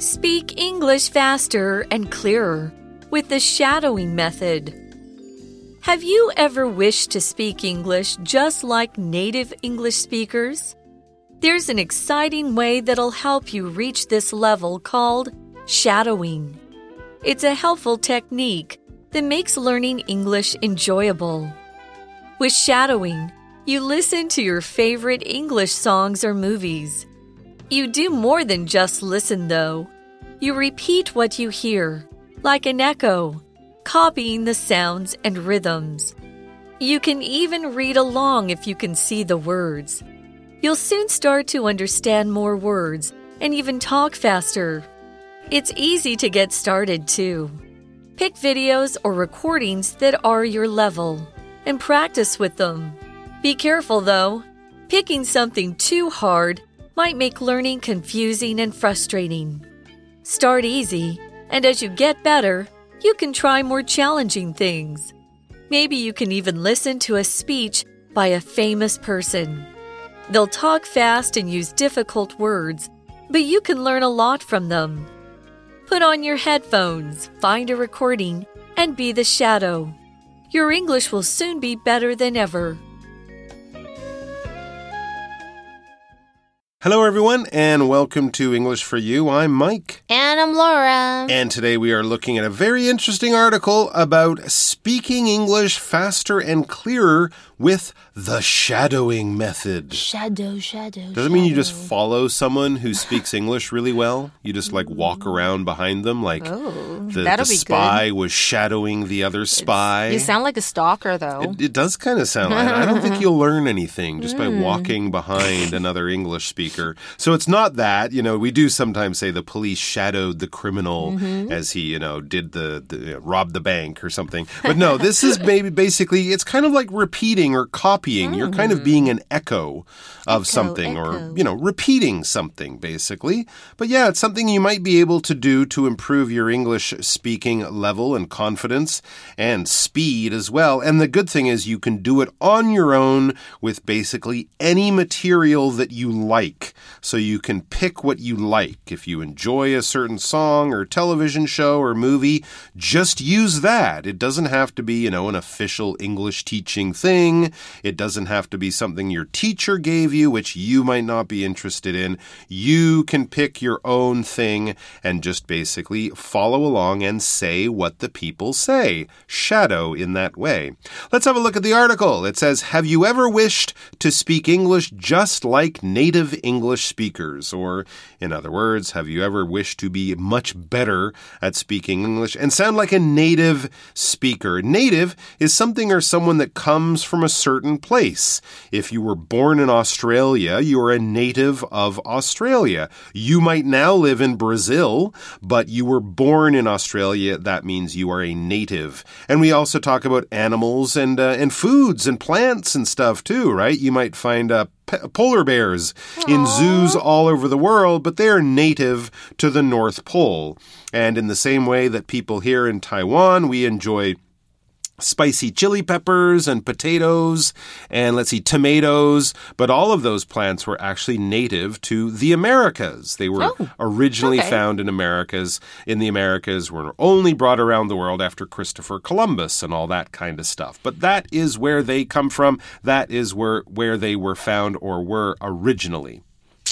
Speak English faster and clearer with the shadowing method. Have you ever wished to speak English just like native English speakers? There's an exciting way that'll help you reach this level called shadowing. It's a helpful technique that makes learning English enjoyable. With shadowing, you listen to your favorite English songs or movies. You do more than just listen, though. You repeat what you hear, like an echo, copying the sounds and rhythms. You can even read along if you can see the words. You'll soon start to understand more words and even talk faster. It's easy to get started, too. Pick videos or recordings that are your level and practice with them. Be careful, though. Picking something too hard might make learning confusing and frustrating. Start easy, and as you get better, you can try more challenging things. Maybe you can even listen to a speech by a famous person. They'll talk fast and use difficult words, but you can learn a lot from them. Put on your headphones, find a recording, and be the shadow. Your English will soon be better than ever. Hello, everyone, and welcome to English for You. I'm Mike. And I'm Laura. And today we are looking at a very interesting article about speaking English faster and clearer with the shadowing method. Shadow, shadow. Does it mean you just follow someone who speaks English really well? You just like walk mm. around behind them like Oh, the, the spy good. was shadowing the other spy? You sound like a stalker, though. It, it does kind of sound like I don't think you'll learn anything just by hmm. walking behind another English speaker. So it's not that, you know, we do sometimes say the police shadowed the criminal mm-hmm. as he, you know, did the, the you know, robbed the bank or something. But no, this is maybe basically it's kind of like repeating or copying. You're kind of hmm. being an echo of something or, you know, repeating something basically. But yeah, it's something you might be able to do to improve your English speaking level and confidence and speed as well. And the good thing is you can do it on your own with basically any material that you like. So you can pick what you like. If you enjoy a certain song or television show or movie, just use that. It doesn't have to be, you know, an official English teaching thing. It doesn't have to be something your teacher gave you, which you might not be interested in. You can pick your own thing and just basically follow along and say what the people say. Shadow in that way. Let's have a look at the article. It says, Have you ever wished to speak English just like native English speakers? Or, in other words, have you ever wished to be much better at speaking English and sound like a native speaker? Native is something or someone that comes from a certain place. If you were born in Australia, you are a native of Australia. You might now live in Brazil, but you were born in Australia. That means you are a native. And we also talk about animals and uh, and foods and plants and stuff too, right? You might find uh, pe- polar bears in zoos all over the world, but they are native to the North Pole. And in the same way that people here in Taiwan, we enjoy spicy chili peppers and potatoes and let's see tomatoes. But all of those plants were actually native to the Americas. They were Oh, originally okay. found in Americas. In the Americas were only brought around the world after Christopher Columbus and all that kind of stuff. But that is where they come from. That is where where they were found or were originally.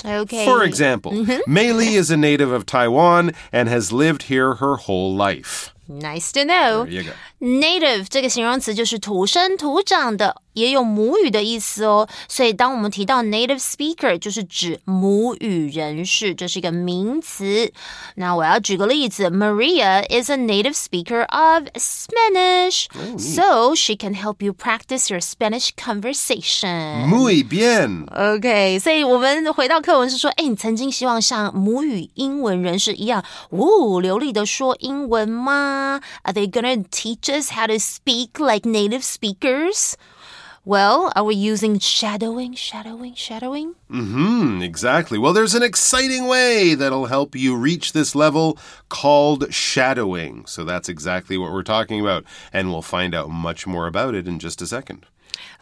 Okay. for example mm-hmm. Mei Li is a native of Taiwan and has lived here her whole life. Nice to know. there you go Native 这个形容词就是土生土长的，也有母语的意思哦。所以当我们提到 native speaker，就是指母语人士，这是一个名词。那我要举个例子，Maria is a native speaker of Spanish, so she can help you practice your Spanish conversation. Muy bien OK，所以我们回到课文是说，哎，你曾经希望像母语英文人士一样，哦，流利的说英文吗？Are they gonna teach us how to speak like native speakers? Well, are we using shadowing, shadowing, shadowing? Mm hmm, exactly. Well, there's an exciting way that'll help you reach this level called shadowing. So that's exactly what we're talking about, and we'll find out much more about it in just a second.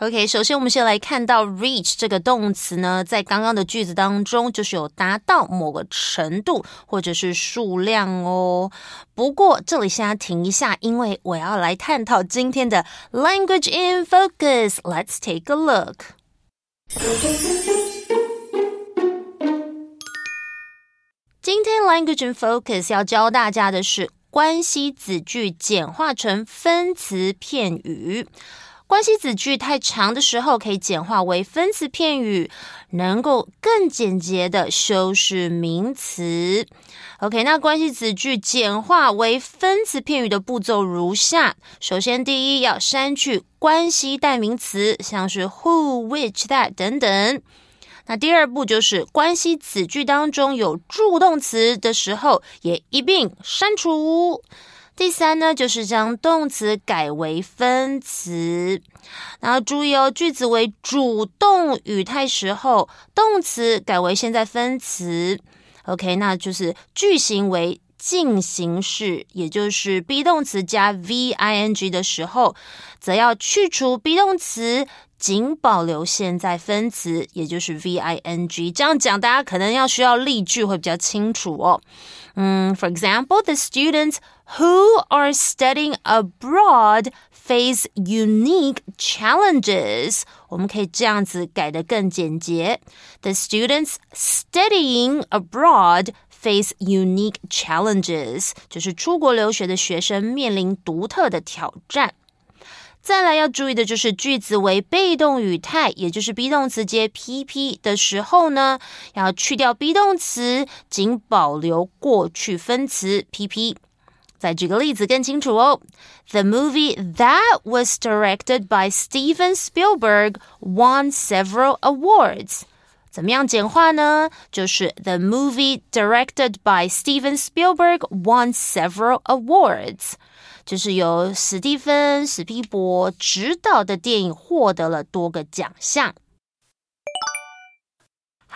OK，首先我们先来看到 reach 这个动词呢，在刚刚的句子当中，就是有达到某个程度或者是数量哦。不过这里先要停一下，因为我要来探讨今天的 language in focus。Let's take a look。今天 language in focus 要教大家的是关系子句简化成分词片语。关系子句太长的时候，可以简化为分词片语，能够更简洁的修饰名词。OK，那关系子句简化为分词片语的步骤如下：首先，第一要删去关系代名词，像是 who、which、that 等等。那第二步就是关系子句当中有助动词的时候，也一并删除。第三呢，就是将动词改为分词，然后注意哦，句子为主动语态时候，动词改为现在分词。OK，那就是句型为进行式，也就是 be 动词加 v i n g 的时候，则要去除 be 动词，仅保留现在分词，也就是 v i n g。这样讲，大家可能要需要例句会比较清楚哦。嗯，For example, the students who are studying abroad face unique challenges. 我们可以这样子改得更简洁：The students studying abroad face unique challenges，就是出国留学的学生面临独特的挑战。再来要注意的就是句子为被动语态，也就是 be 动词接 PP 的时候呢，要去掉 be 动词，仅保留过去分词 PP。 再举个例子更清楚哦。The movie that was directed by Steven Spielberg won several awards。怎么样简化呢？就是 The movie directed by Steven Spielberg won several awards。就是由史蒂芬·史皮伯执导的电影获得了多个奖项。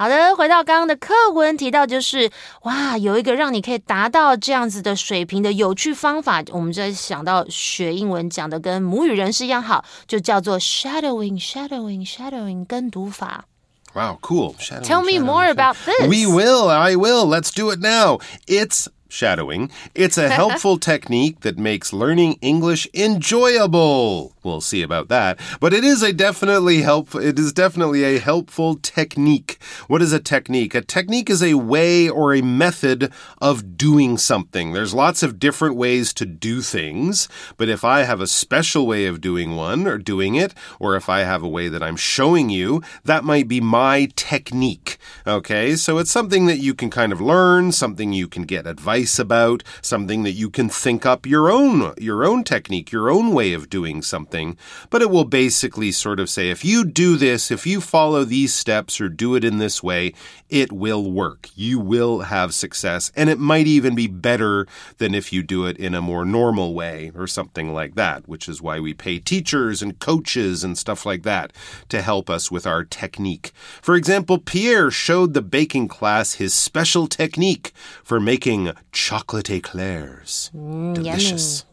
好的，回到刚刚的课文提到，就是哇，有一个让你可以达到这样子的水平的有趣方法。我们就想到学英文讲的跟母语人士一样好，就叫做 shadowing，shadowing，shadowing 跟读法。Wow, cool. Shadowing, Tell me more about this. We will. I will. Let's do it now. It's shadowing. It's a helpful technique that makes learning English enjoyable. We'll see about that. But it is a definitely help it is definitely a helpful technique. What is a technique? A technique is a way or a method of doing something. There's lots of different ways to do things, but if I have a special way of doing one or doing it, or if I have a way that I'm showing you, that might be my technique. Okay? So it's something that you can kind of learn, something you can get advice about, something that you can think up your own your own technique, your own way of doing something something, but it will basically sort of say if you do this, if you follow these steps or do it in this way, it will work. You will have success, and it might even be better than if you do it in a more normal way or something like that, which is why we pay teachers and coaches and stuff like that to help us with our technique. For example, Pierre showed the baking class his special technique for making chocolate eclairs. Mm, Delicious. Yummy.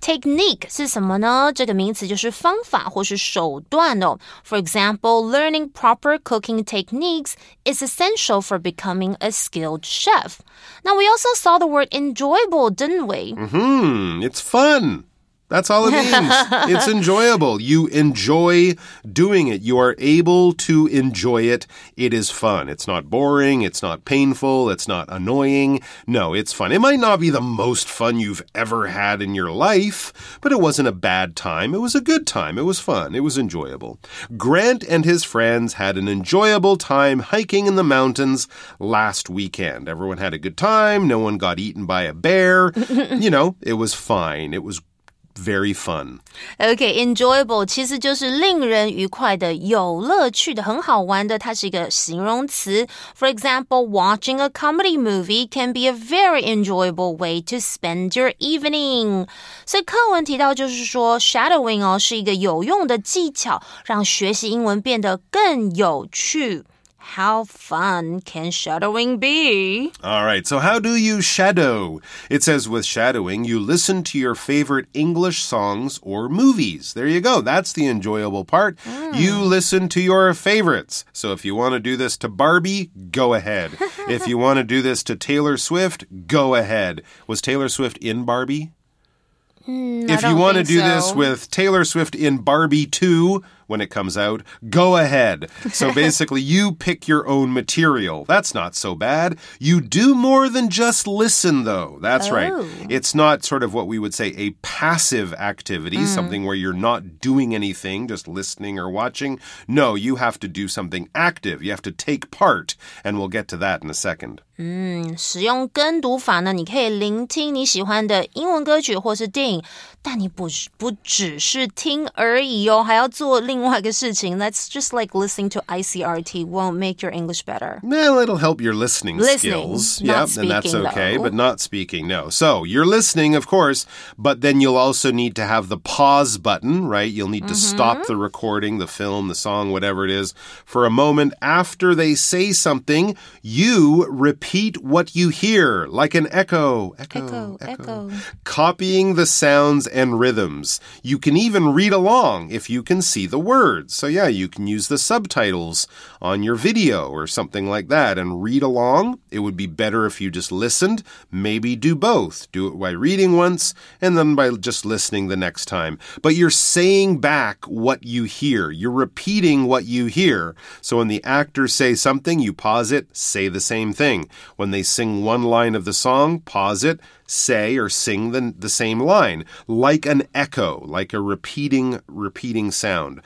Technique 是什么呢？这个名词就是方法或是手段哦。For example, learning proper cooking techniques is essential for becoming a skilled chef. Now we also saw the word enjoyable, didn't we? Hmm, it's fun. That's all it means. it's enjoyable. You enjoy doing it. You are able to enjoy it. It is fun. It's not boring. It's not painful. It's not annoying. No, it's fun. It might not be the most fun you've ever had in your life, but it wasn't a bad time. It was a good time. It was fun. It was enjoyable. Grant and his friends had an enjoyable time hiking in the mountains last weekend. Everyone had a good time. No one got eaten by a bear. you know, it was fine. It was very fun. Okay, enjoyable 其实就是令人愉快的、有乐趣的、很好玩的，它是一个形容词。For example, watching a comedy movie can be a very enjoyable way to spend your evening. 所以课文提到就是说，shadowing 哦是一个有用的技巧，让学习英文变得更有趣。 How fun can shadowing be? All right, so how do you shadow? It says with shadowing, you listen to your favorite English songs or movies. There you go. That's the enjoyable part. Hmm. You listen to your favorites. So if you want to do this to Barbie, go ahead. if you want to do this to Taylor Swift, go ahead. Was Taylor Swift in Barbie? Hmm, if you want to do this with Taylor Swift in Barbie 2 when it comes out, go ahead. So basically, you pick your own material. That's not so bad. You do more than just listen, though. That's right. Oh. It's not sort of what we would say a passive activity, Hmm. something where you're not doing anything, just listening or watching. No, you have to do something active. You have to take part. And we'll get to that in a second. 使用跟读法呢，你可以聆听你喜欢的英文歌曲或是电影，但你不是不只是听而已哦，还要做另 外一个事情。That's just like listening to ICRT won't make your English better. Well, it'll help your listening, Listening, skills. not yeah, and that's speaking, okay, though. but not speaking, no. So you're listening, of course, but then you'll also need to have the pause button, right? You'll need to stop Mm-hmm. the recording, the film, the song, whatever it is, for a moment after they say something. You repeat what you hear, like an echo. Echo, echo. Copying the sounds and rhythms. You can even read along if you can see the words. So, yeah, you can use the subtitles on your video or something like that and read along. It would be better if you just listened. Maybe do both. Do it by reading once and then by just listening the next time. But you're saying back what you hear. You're repeating what you hear. So when the actors say something, you pause it, say the same thing. When they sing one line of the song, pause it, say or sing the, the same line, like an echo, like a repeating, repeating sound.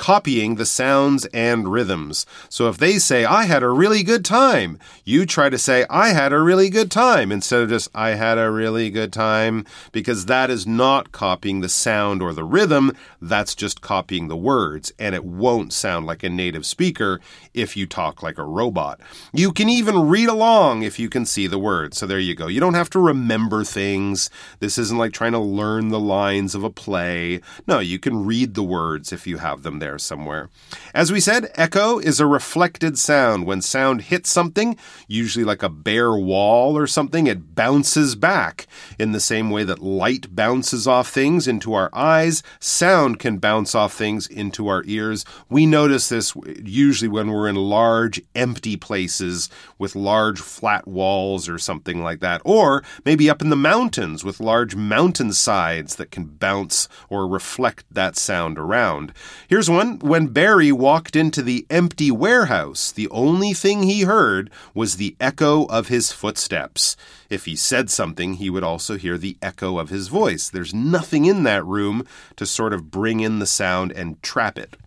Copying the sounds and rhythms. So if they say, I had a really good time, you try to say, I had a really good time instead of just, I had a really good time, because that is not copying the sound or the rhythm. That's just copying the words, and it won't sound like a native speaker if you talk like a robot. You can even read along if you can see the words. So there you go. You don't have to remember things. This isn't like trying to learn the lines of a play. No, you can read the words if you have them there somewhere. As we said, echo is a reflected sound. When sound hits something, usually like a bare wall or something, it bounces back. In the same way that light bounces off things into our eyes, sound can bounce off things into our ears. We notice this usually when we're in large, empty places with large, flat walls or something like that. Or maybe up in the mountains with large mountain sides that can bounce or reflect that sound around. Here's one. When Barry walked into the empty warehouse, the only thing he heard was the echo of his footsteps. If he said something, he would also hear the echo of his voice. There's nothing in that room to sort of bring in the sound and trap it.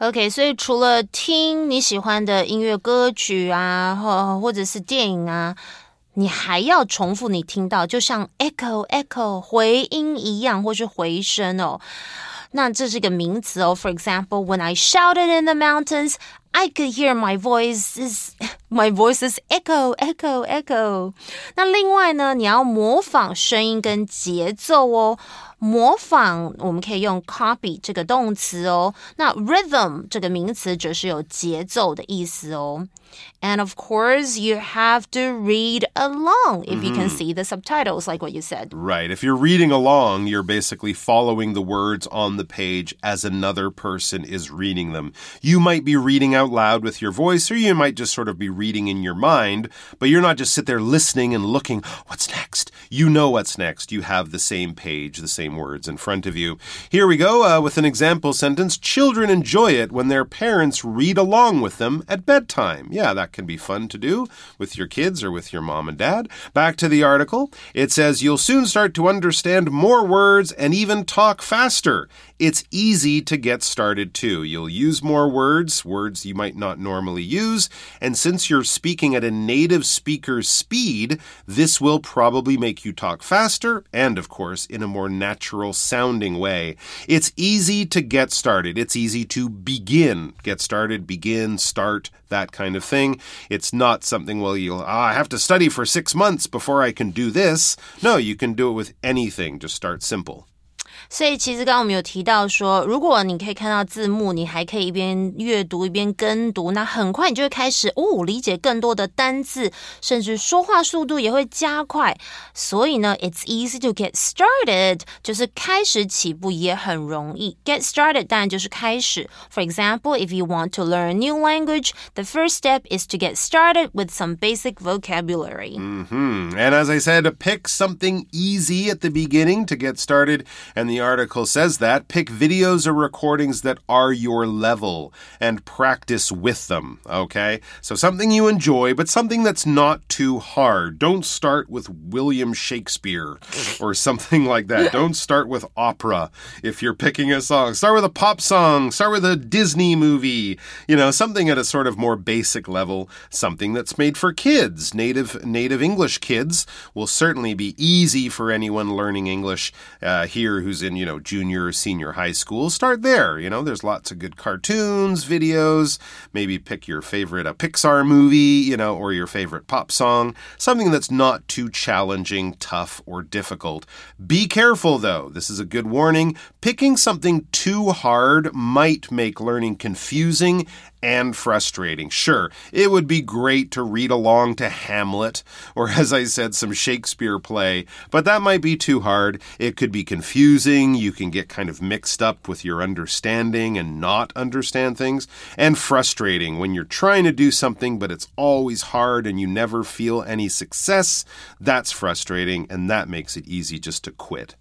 OK，所以除了听你喜欢的音乐歌曲啊，或或者是电影啊，你还要重复你听到，就像 echo echo 回音一样，或是回声哦。 那这是个名词哦。For example, when I shouted in the mountains, I could hear my voice is my voice is echo echo echo。那另外呢，你要模仿声音跟节奏哦。模仿我们可以用 copy 这个动词哦。那 rhythm 这个名词则是有节奏的意思哦。 And of course, you have to read along if you can see the subtitles, like what you said. Right. If you're reading along, you're basically following the words on the page as another person is reading them. You might be reading out loud with your voice, or you might just sort of be reading in your mind, but you're not just sit there listening and looking, what's next? You know what's next. You have the same page, the same words in front of you. Here we go uh, with an example sentence. Children enjoy it when their parents read along with them at bedtime. Yeah, that can be fun to do with your kids or with your mom and dad. Back to the article. It says you'll soon start to understand more words and even talk faster. It's easy to get started too. You'll use more words, words you might not normally use, and since you're speaking at a native speaker's speed, this will probably make you talk faster and, of course, in a more natural sounding way. It's easy to get started. It's easy to begin. Get started, begin, start, that kind of thing. It's not something, well, you'll, ah, I have to study for six months before I can do this. No, you can do it with anything. Just start simple. 所以其实刚刚我们有提到说，如果你可以看到字幕，你还可以一边阅读一边跟读，那很快你就会开始哦，理解更多的单字，甚至说话速度也会加快。所以呢，it's easy to get started，就是开始起步也很容易。Get started 当然就是开始。For example, if you want to learn a new language, the first step is to get started with some basic vocabulary. Hmm. And as I said, pick something easy at the beginning to get started. And the article says that pick videos or recordings that are your level and practice with them. Okay? So something you enjoy, but something that's not too hard. Don't start with William Shakespeare or something like that. Don't start with opera if you're picking a song. Start with a pop song, start with a Disney movie. You know, something at a sort of more basic level, something that's made for kids. Native native English kids will certainly be easy for anyone learning English uh, here who's in, you know, junior or senior high school. Start there. You know, there's lots of good cartoons, videos. Maybe pick your favorite a Pixar movie, you know, or your favorite pop song. Something that's not too challenging, tough, or difficult. Be careful though. This is a good warning. Picking something too hard might make learning confusing and frustrating. Sure, it would be great to read along to Hamlet, or as I said, some Shakespeare play, but that might be too hard. It could be confusing. You can get kind of mixed up with your understanding and not understand things, and frustrating when you're trying to do something, but it's always hard and you never feel any success. That's frustrating, and that makes it easy just to quit.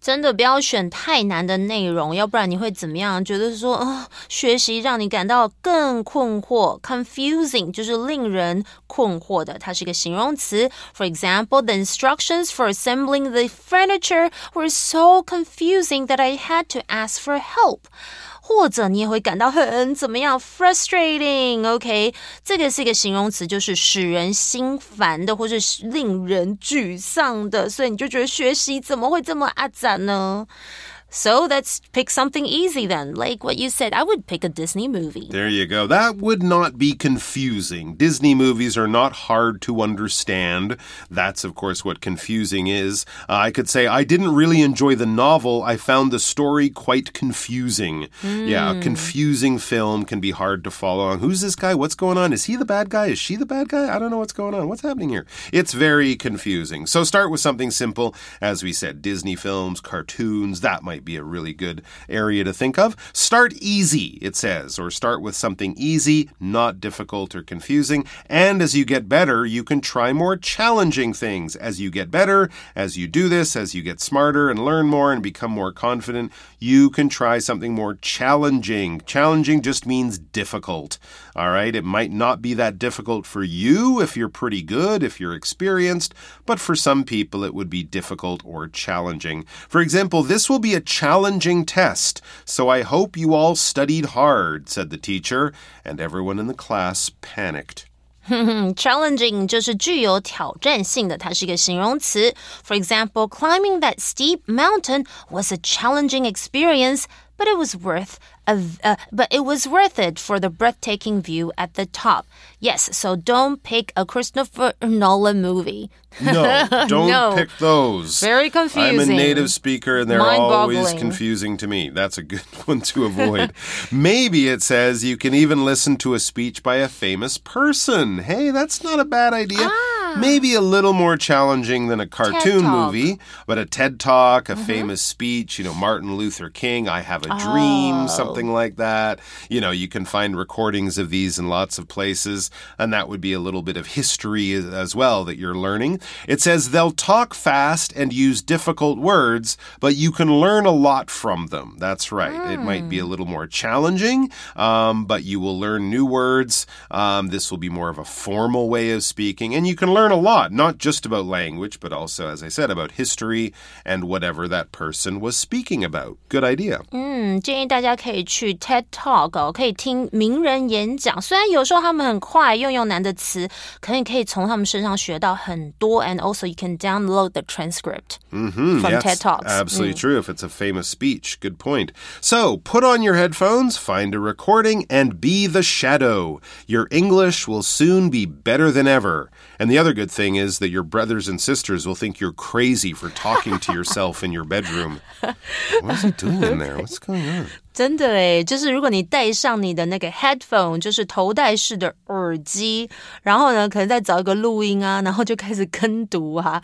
真的不要选太难的内容，要不然你会怎么样？觉得说啊，学习让你感到更困惑，confusing 就是令人困惑的，它是一个形容词。For example, the instructions for assembling the furniture were so confusing that I had to ask for help. 或者你也会感到很怎么样，frustrating，OK？这个是一个形容词，就是使人心烦的，或者是令人沮丧的，所以你就觉得学习怎么会这么阿展呢？So let's pick something easy then. Like what you said, I would pick a Disney movie. There you go. That would not be confusing. Disney movies are not hard to understand. That's, of course, what confusing is. Uh, I could say, I didn't really enjoy the novel. I found the story quite confusing. Mm. Yeah, a hmm. confusing film can be hard to follow on. Who's this guy? What's going on? Is he the bad guy? Is she the bad guy? I don't know what's going on. What's happening here? It's very confusing. So start with something simple. As we said, Disney films, cartoons, that might might be a really good area to think of. Start easy, it says, or start with something easy, not difficult or confusing. And as you get better, you can try more challenging things. As you get better, as you do this, as you get smarter and learn more and become more confident, you can try something more challenging. Challenging just means difficult. All right, it might not be that difficult for you if you're pretty good, if you're experienced, but for some people it would be difficult or challenging. For example, this will be a challenging test, so I hope you all studied hard, said the teacher, and everyone in the class panicked. Challenging 就是具有挑战性的，它是一个形容词。For example, climbing that steep mountain was a challenging experience, but it was worth a, uh, but it was worth it for the breathtaking view at the top. Yes, so don't pick a Christopher Nolan movie. No, don't no. pick those. Very confusing. I'm a native speaker and they're always confusing to me. That's a good one to avoid. Maybe it says you can even listen to a speech by a famous person. Hey, that's not a bad idea. Ah. Maybe a little more challenging than a cartoon movie, but a TED Talk, a mm -hmm. famous speech, you know, Martin Luther King, I Have a Dream, oh. something like that. You know, you can find recordings of these in lots of places, and that would be a little bit of history as well that you're learning. It says they'll talk fast and use difficult words, but you can learn a lot from them. That's right. Mm. It might be a hmm. little more challenging, um, but you will learn new words. Um, this will be more of a formal way of speaking, and you can learn a lot, not just about language, but also, as I said, about history and whatever that person was speaking about. Good idea. 嗯，建议大家可以去 TED Talk 哦，可以听名人演讲。虽然有时候他们很快用用难的词，可你可以从他们身上学到很多。And also, you can download the transcript mm -hmm, from yes, TED Talks. Absolutely mm. true. If it's a famous speech, good point. So put on your headphones, find a recording, and be the shadow. Your English will soon be better than ever. And the other other good thing is that your brothers and sisters will think you're crazy for talking to yourself in your bedroom. What's he doing in there? What's going on? 真的诶，就是如果你戴上你的那个 headphone，就是头戴式的耳机，然后呢，可能再找一个录音啊，然后就开始跟读啊。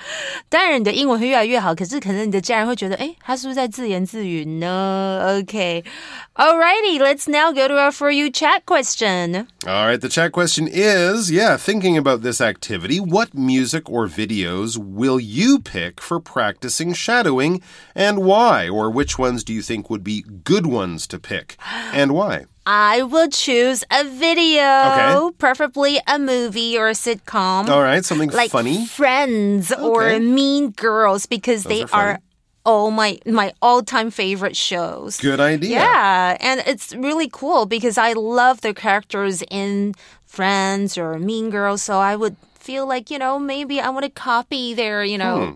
当然，你的英文会越来越好，可是可能你的家人会觉得，诶，他是不是在自言自语呢？OK，Alrighty, let's now go to our for you chat question. All right, the chat question is yeah, thinking about this activity, what music or videos will you pick for practicing shadowing and why? Or which ones do you think would be good ones To pick and why? I will choose a video, Okay. preferably a movie or a sitcom. All right, something like funny. Friends or Mean Girls because they are are all my my all-time favorite shows. Good idea. Yeah, and it's really cool because I love the characters in Friends or Mean Girls, so I would feel like, you know, maybe I want to copy their, you know, Hmm.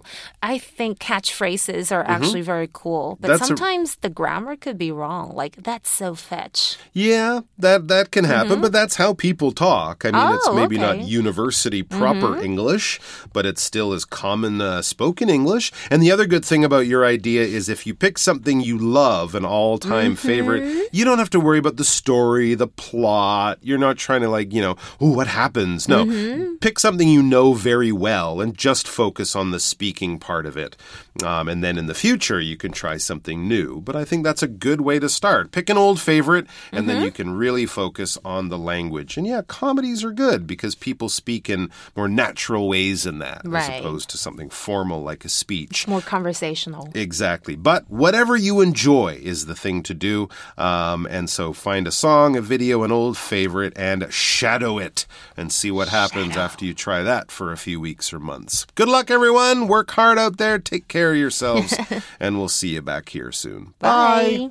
I think catchphrases are actually very cool, but Mm-hmm. That's a- sometimes the grammar could be wrong. Like that's so fetch. Yeah, that that can happen, but that's how people talk. I mean, it's Mm-hmm. Oh, maybe not okay. Mm-hmm. university proper English, but it still is common uh, spoken English. And the other good thing about your idea is if you pick something you love, an all-time Mm-hmm. favorite, you don't have to worry about the story, the plot. You're not trying to like, you know, oh, what happens? No. Mm-hmm. Pick something you know very well and just focus on the speaking part of it. Um, and then in the future, you can try something new. But I think that's a good way to start. Pick an old favorite, and then you can really focus on the language. And yeah, comedies are good because people speak in more natural ways in that, as opposed to something formal like a speech. More conversational. Exactly. But whatever you enjoy is the thing to do. Um, and so find a song, a video, an old favorite, and shadow it and see what happens after you try that for a few weeks or months. Good luck, everyone. Work hard out there. Take care of yourselves. and we'll see you back here soon. Bye.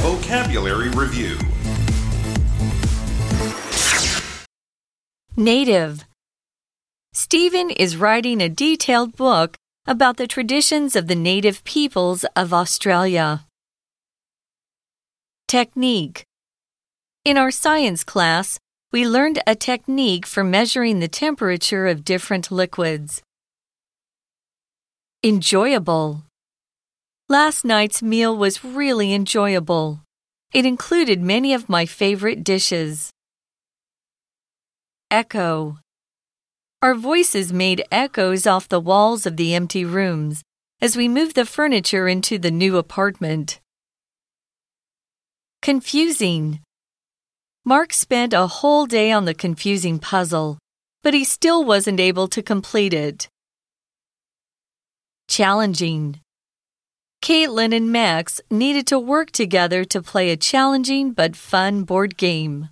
Vocabulary Review Native. Stephen is writing a detailed book about the traditions of the native peoples of Australia. Technique. In our science class, we learned a technique for measuring the temperature of different liquids. Enjoyable. Last night's meal was really enjoyable. It included many of my favorite dishes. Echo. Our voices made echoes off the walls of the empty rooms as we moved the furniture into the new apartment. Confusing. Mark spent a whole day on the confusing puzzle, but he still wasn't able to complete it. Challenging. Caitlin and Max needed to work together to play a challenging but fun board game.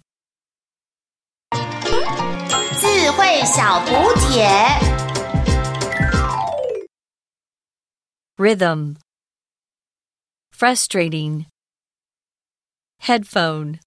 智慧小补帖。 Rhythm. Frustrating. Headphone.